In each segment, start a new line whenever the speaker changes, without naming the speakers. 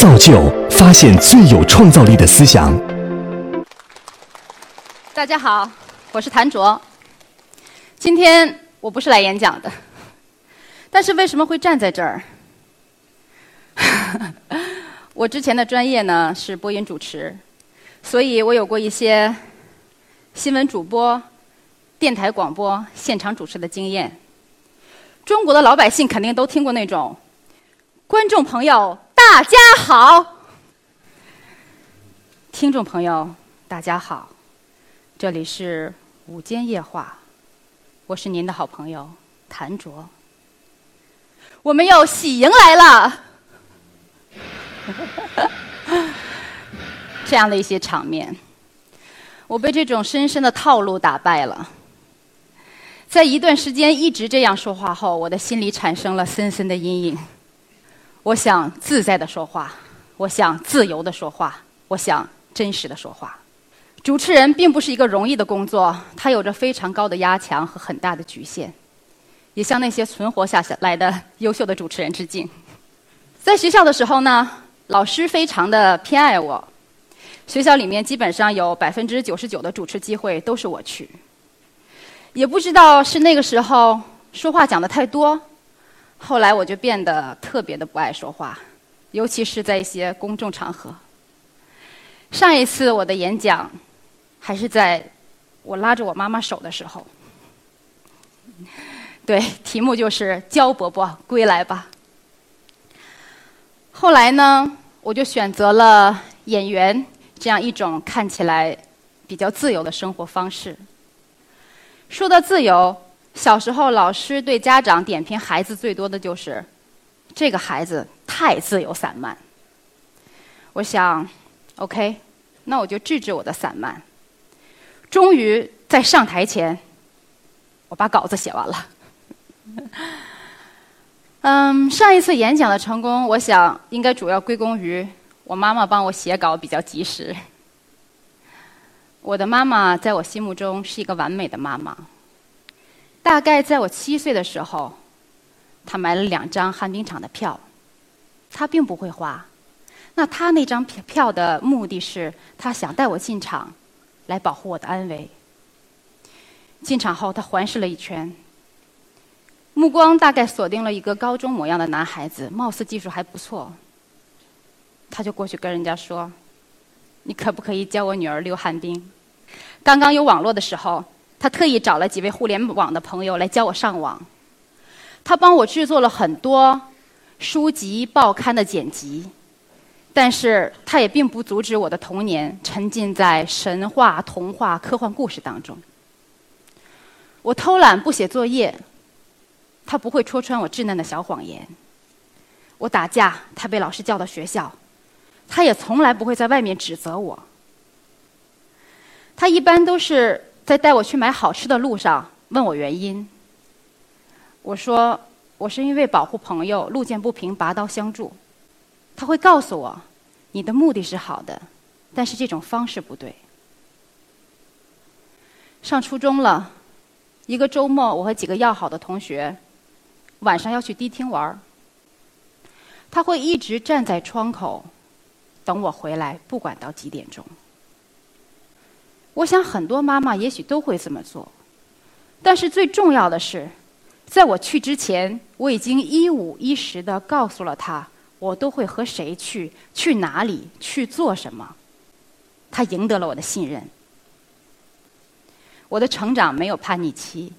造就发现最有创造力的思想。
大家好，我是谭卓。今天我不是来演讲的，但是为什么会站在这儿？我之前的专业呢是播音主持，所以我有过一些新闻主播、电台广播现场主持的经验。中国的老百姓肯定都听过那种观众朋友。大家好，听众朋友，大家好，这里是午间夜话，我是您的好朋友谭卓，我们又喜迎来了。这样的一些场面，我被这种深深的套路打败了，在一段时间一直这样说话后，我的心里产生了深深的阴影。我想自在的说话，我想自由的说话，我想真实的说话。主持人并不是一个容易的工作，它有着非常高的压强和很大的局限。也向那些存活下来的优秀的主持人致敬。在学校的时候呢，老师非常的偏爱我，学校里面基本上有百分之九十九的主持机会都是我去。也不知道是那个时候说话讲的太多。后来我就变得特别的不爱说话，尤其是在一些公众场合。上一次我的演讲，还是在我拉着我妈妈手的时候。对，题目就是“焦伯伯归来吧”。后来呢，我就选择了演员这样一种看起来比较自由的生活方式。说到自由。小时候，老师对家长点评孩子最多的就是：“这个孩子太自由散漫。”我想，OK，那我就治治我的散漫。终于在上台前，我把稿子写完了。嗯，上一次演讲的成功，我想应该主要归功于我妈妈帮我写稿比较及时。我的妈妈在我心目中是一个完美的妈妈。大概在我七岁的时候，他买了两张旱冰场的票。他并不会花，那他那张票票的目的是，他想带我进场，来保护我的安危。进场后，他环视了一圈，目光大概锁定了一个高中模样的男孩子，貌似技术还不错。他就过去跟人家说：“你可不可以教我女儿溜旱冰？”刚刚有网络的时候。他特意找了几位互联网的朋友来教我上网，他帮我制作了很多书籍、报刊的剪辑，但是他也并不阻止我的童年沉浸在神话、童话、科幻故事当中。我偷懒不写作业，他不会戳穿我稚嫩的小谎言；我打架，他被老师叫到学校，他也从来不会在外面指责我。他一般都是。在带我去买好吃的路上，问我原因。我说我是因为保护朋友，路见不平拔刀相助。他会告诉我，你的目的是好的，但是这种方式不对。上初中了，一个周末，我和几个要好的同学，晚上要去迪厅玩儿他会一直站在窗口，等我回来，不管到几点钟。我想很多妈妈也许都会这么做，但是最重要的是，在我去之前，我已经一五一十的告诉了他，我都会和谁去，去哪里，去做什么。他赢得了我的信任。我的成长没有叛逆期，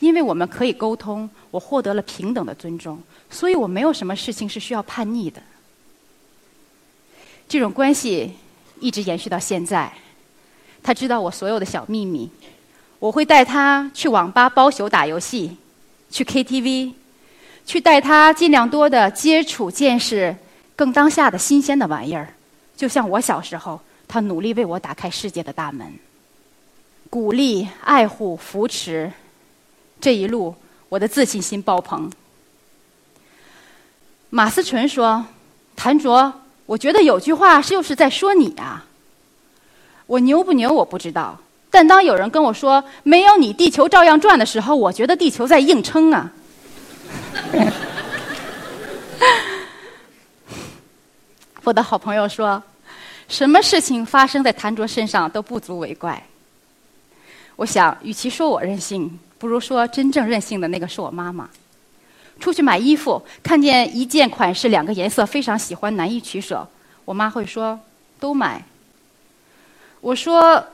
因为我们可以沟通，我获得了平等的尊重，所以我没有什么事情是需要叛逆的。这种关系一直延续到现在。他知道我所有的小秘密，我会带他去网吧包宿打游戏，去 KTV，去带他尽量多的接触、见识更当下的新鲜的玩意儿，就像我小时候，他努力为我打开世界的大门，鼓励、爱护、扶持，这一路我的自信心爆棚。马思纯说：“谭卓，我觉得有句话是又是在说你啊。”我牛不牛我不知道，但当有人跟我说“没有你，地球照样转”的时候，我觉得地球在硬撑啊。我的好朋友说：“什么事情发生在谭卓身上都不足为怪。”我想，与其说我任性，不如说真正任性的那个是我妈妈。出去买衣服，看见一件款式、两个颜色非常喜欢，难以取舍，我妈会说：“都买。”我说：“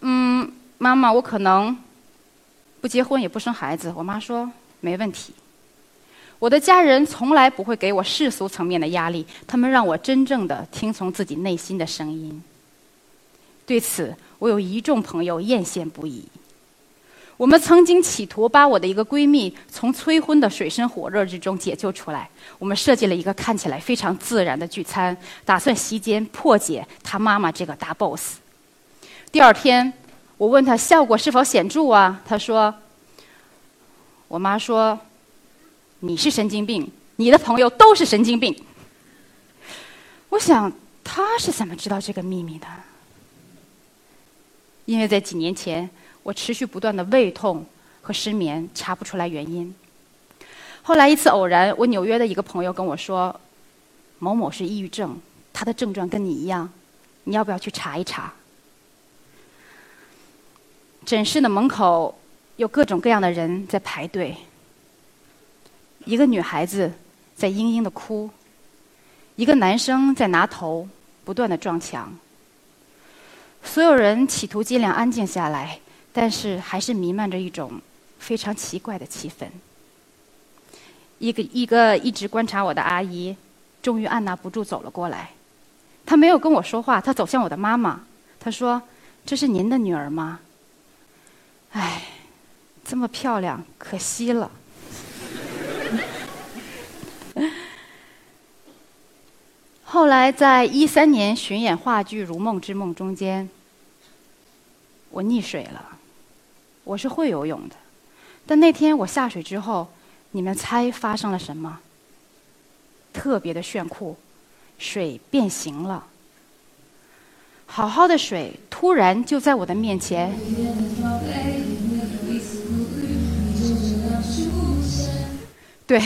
嗯，妈妈，我可能不结婚也不生孩子。”我妈说：“没问题。”我的家人从来不会给我世俗层面的压力，他们让我真正的听从自己内心的声音。对此，我有一众朋友艳羡不已。我们曾经企图把我的一个闺蜜从催婚的水深火热之中解救出来。我们设计了一个看起来非常自然的聚餐，打算席间破解她妈妈这个大 boss。第二天，我问她效果是否显著啊？她说：“我妈说。”你是神经病，你的朋友都是神经病。我想他是怎么知道这个秘密的？因为在几年前，我持续不断的胃痛和失眠，查不出来原因。后来一次偶然，我纽约的一个朋友跟我说：“某某是抑郁症，他的症状跟你一样，你要不要去查一查？”诊室的门口有各种各样的人在排队。一个女孩子在嘤嘤的哭，一个男生在拿头不断的撞墙。所有人企图尽量安静下来，但是还是弥漫着一种非常奇怪的气氛。一个一个一直观察我的阿姨，终于按捺不住走了过来。她没有跟我说话，她走向我的妈妈，她说：“这是您的女儿吗？”哎，这么漂亮，可惜了。后来，在一三年巡演话剧《如梦之梦》中间，我溺水了。我是会游泳的，但那天我下水之后，你们猜发生了什么？特别的炫酷，水变形了。好好的水突然就在我的面前，对。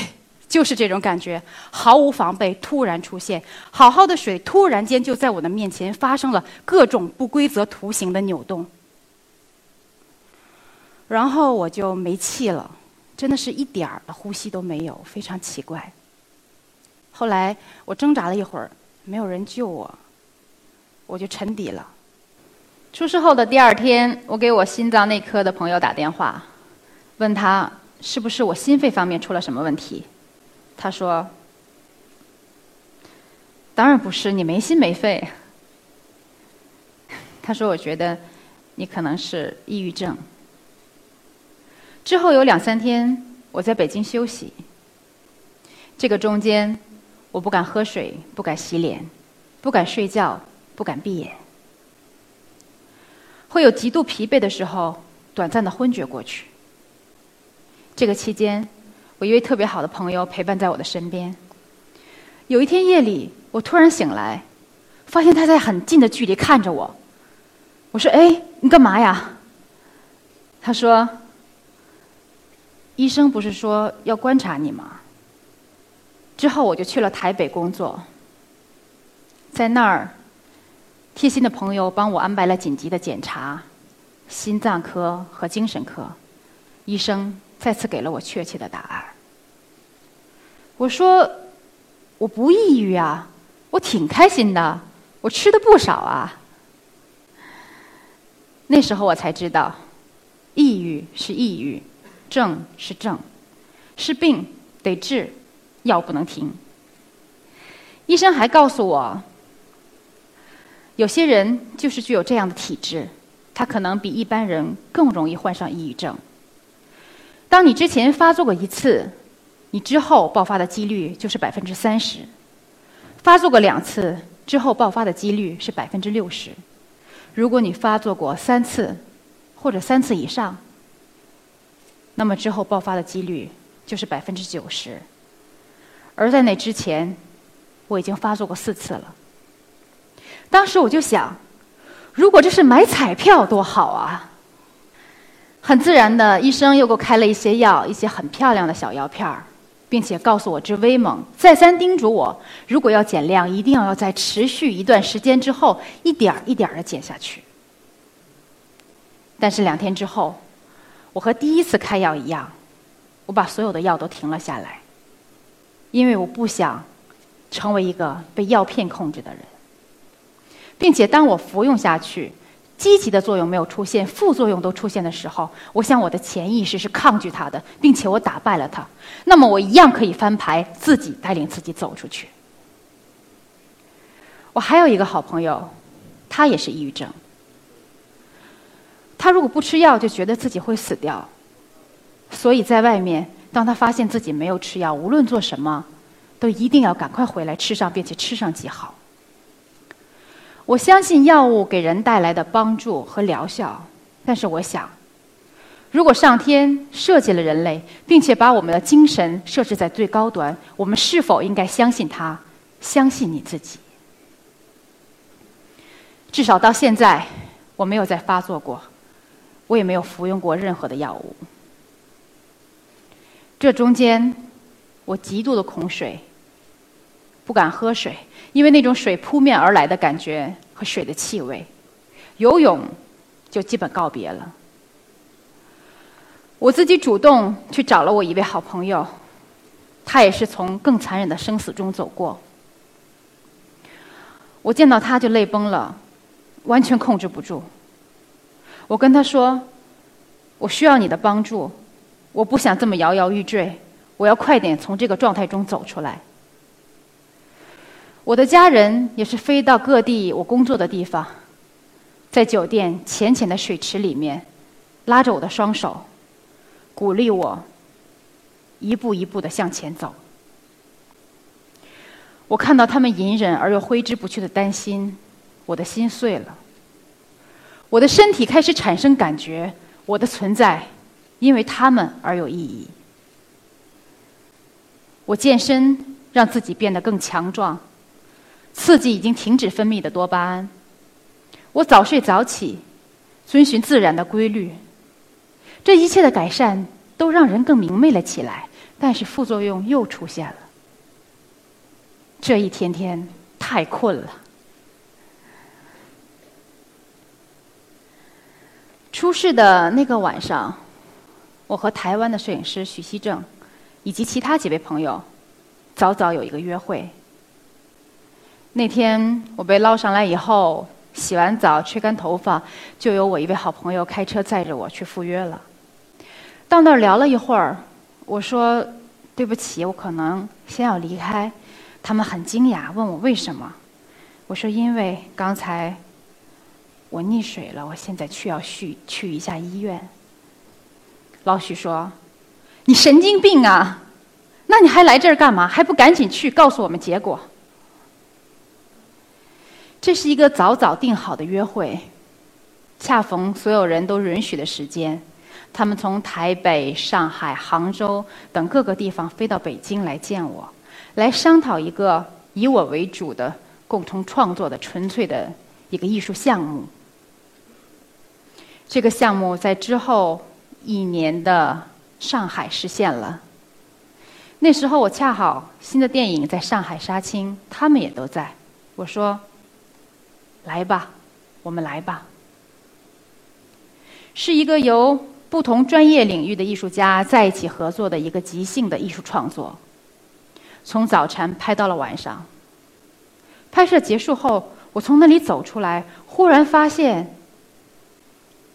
就是这种感觉，毫无防备，突然出现，好好的水突然间就在我的面前发生了各种不规则图形的扭动，然后我就没气了，真的是一点儿的呼吸都没有，非常奇怪。后来我挣扎了一会儿，没有人救我，我就沉底了。出事后的第二天，我给我心脏内科的朋友打电话，问他是不是我心肺方面出了什么问题。他说：“当然不是，你没心没肺。”他说：“我觉得你可能是抑郁症。”之后有两三天，我在北京休息。这个中间，我不敢喝水，不敢洗脸，不敢睡觉，不敢闭眼，会有极度疲惫的时候，短暂的昏厥过去。这个期间。我一位特别好的朋友陪伴在我的身边。有一天夜里，我突然醒来，发现他在很近的距离看着我。我说：“哎，你干嘛呀？”他说：“医生不是说要观察你吗？”之后我就去了台北工作，在那儿，贴心的朋友帮我安排了紧急的检查，心脏科和精神科，医生再次给了我确切的答案。我说，我不抑郁啊，我挺开心的，我吃的不少啊。那时候我才知道，抑郁是抑郁，症是症，是病得治，药不能停。医生还告诉我，有些人就是具有这样的体质，他可能比一般人更容易患上抑郁症。当你之前发作过一次。你之后爆发的几率就是百分之三十，发作过两次之后爆发的几率是百分之六十。如果你发作过三次或者三次以上，那么之后爆发的几率就是百分之九十。而在那之前，我已经发作过四次了。当时我就想，如果这是买彩票多好啊！很自然的，医生又给我开了一些药，一些很漂亮的小药片儿。并且告诉我之威猛，再三叮嘱我，如果要减量，一定要在持续一段时间之后，一点儿一点儿的减下去。但是两天之后，我和第一次开药一样，我把所有的药都停了下来，因为我不想成为一个被药片控制的人，并且当我服用下去。积极的作用没有出现，副作用都出现的时候，我想我的潜意识是抗拒它的，并且我打败了它。那么我一样可以翻牌，自己带领自己走出去。我还有一个好朋友，他也是抑郁症。他如果不吃药，就觉得自己会死掉。所以在外面，当他发现自己没有吃药，无论做什么，都一定要赶快回来吃上，并且吃上几好。我相信药物给人带来的帮助和疗效，但是我想，如果上天设计了人类，并且把我们的精神设置在最高端，我们是否应该相信他，相信你自己？至少到现在，我没有再发作过，我也没有服用过任何的药物。这中间，我极度的恐水，不敢喝水。因为那种水扑面而来的感觉和水的气味，游泳就基本告别了。我自己主动去找了我一位好朋友，他也是从更残忍的生死中走过。我见到他就泪崩了，完全控制不住。我跟他说：“我需要你的帮助，我不想这么摇摇欲坠，我要快点从这个状态中走出来。”我的家人也是飞到各地我工作的地方，在酒店浅浅的水池里面，拉着我的双手，鼓励我一步一步的向前走。我看到他们隐忍而又挥之不去的担心，我的心碎了。我的身体开始产生感觉，我的存在因为他们而有意义。我健身，让自己变得更强壮。刺激已经停止分泌的多巴胺，我早睡早起，遵循自然的规律。这一切的改善都让人更明媚了起来，但是副作用又出现了。这一天天太困了。出事的那个晚上，我和台湾的摄影师许希正，以及其他几位朋友，早早有一个约会。那天我被捞上来以后，洗完澡、吹干头发，就有我一位好朋友开车载着我去赴约了。到那儿聊了一会儿，我说：“对不起，我可能先要离开。”他们很惊讶，问我为什么。我说：“因为刚才我溺水了，我现在去要去去一下医院。”老许说：“你神经病啊！那你还来这儿干嘛？还不赶紧去告诉我们结果？”这是一个早早定好的约会，恰逢所有人都允许的时间，他们从台北、上海、杭州等各个地方飞到北京来见我，来商讨一个以我为主的共同创作的纯粹的一个艺术项目。这个项目在之后一年的上海实现了。那时候我恰好新的电影在上海杀青，他们也都在。我说。来吧，我们来吧。是一个由不同专业领域的艺术家在一起合作的一个即兴的艺术创作。从早晨拍到了晚上。拍摄结束后，我从那里走出来，忽然发现，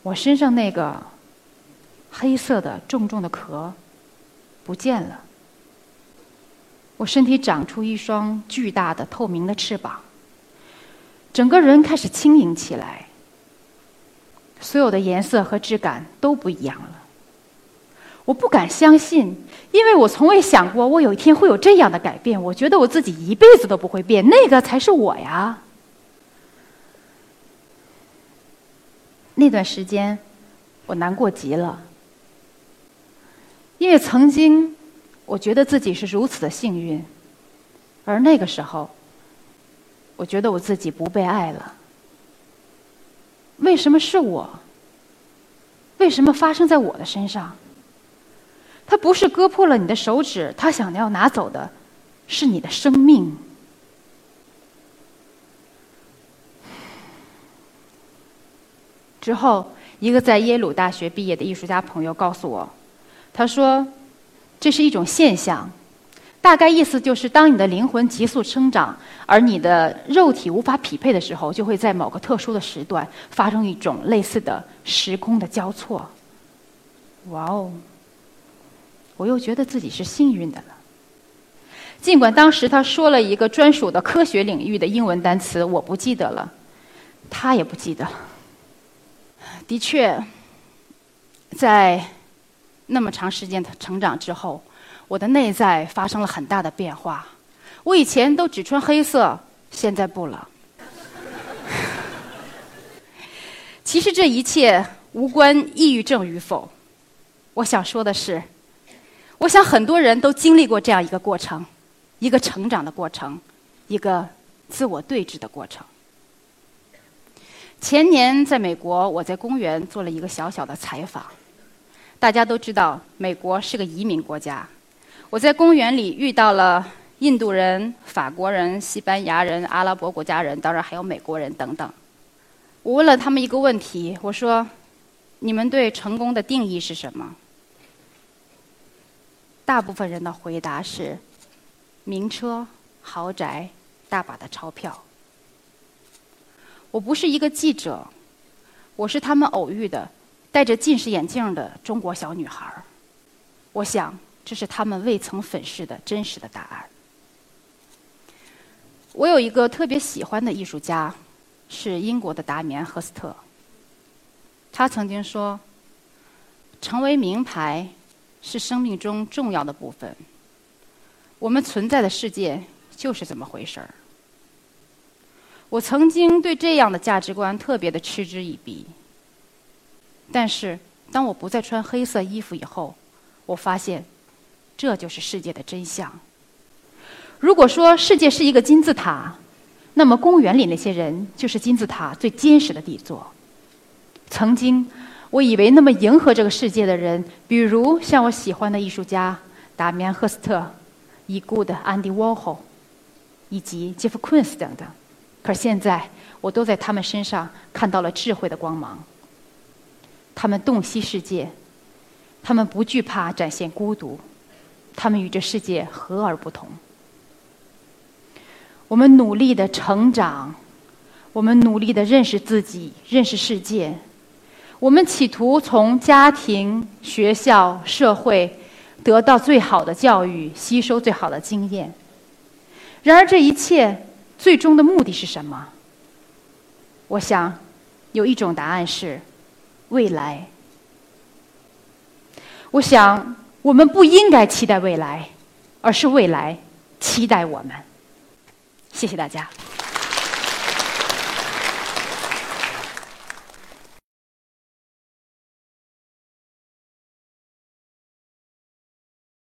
我身上那个黑色的重重的壳不见了。我身体长出一双巨大的透明的翅膀。整个人开始轻盈起来，所有的颜色和质感都不一样了。我不敢相信，因为我从未想过我有一天会有这样的改变。我觉得我自己一辈子都不会变，那个才是我呀。那段时间，我难过极了，因为曾经我觉得自己是如此的幸运，而那个时候。我觉得我自己不被爱了。为什么是我？为什么发生在我的身上？他不是割破了你的手指，他想要拿走的是你的生命。之后，一个在耶鲁大学毕业的艺术家朋友告诉我，他说：“这是一种现象，大概意思就是，当你的灵魂急速生长，而你的肉体无法匹配的时候，就会在某个特殊的时段发生一种类似的时空的交错。”哇哦！我又觉得自己是幸运的了。尽管当时他说了一个专属的科学领域的英文单词，我不记得了，他也不记得了。的确，在那么长时间的成长之后，我的内在发生了很大的变化。我以前都只穿黑色，现在不了。其实这一切无关抑郁症与否。我想说的是。我想很多人都经历过这样一个过程，一个成长的过程，一个自我对峙的过程。前年在美国，我在公园做了一个小小的采访。大家都知道，美国是个移民国家。我在公园里遇到了印度人、法国人、西班牙人、阿拉伯国家人，当然还有美国人等等。我问了他们一个问题，我说：“你们对成功的定义是什么？”大部分人的回答是：名车、豪宅、大把的钞票。我不是一个记者，我是他们偶遇的戴着近视眼镜的中国小女孩。我想，这是他们未曾粉饰的真实的答案。我有一个特别喜欢的艺术家，是英国的达米安·赫斯特。他曾经说：“成为名牌。”是生命中重要的部分。我们存在的世界就是这么回事儿。我曾经对这样的价值观特别的嗤之以鼻。但是，当我不再穿黑色衣服以后，我发现，这就是世界的真相。如果说世界是一个金字塔，那么公园里那些人就是金字塔最坚实的底座。曾经。我以为那么迎合这个世界的人，比如像我喜欢的艺术家达米安·赫斯特、已故的安迪·沃霍，以及杰夫·昆斯等等。可现在，我都在他们身上看到了智慧的光芒。他们洞悉世界，他们不惧怕展现孤独，他们与这世界和而不同。我们努力的成长，我们努力的认识自己，认识世界。我们企图从家庭、学校、社会得到最好的教育，吸收最好的经验。然而，这一切最终的目的是什么？我想，有一种答案是未来。我想，我们不应该期待未来，而是未来期待我们。谢谢大家。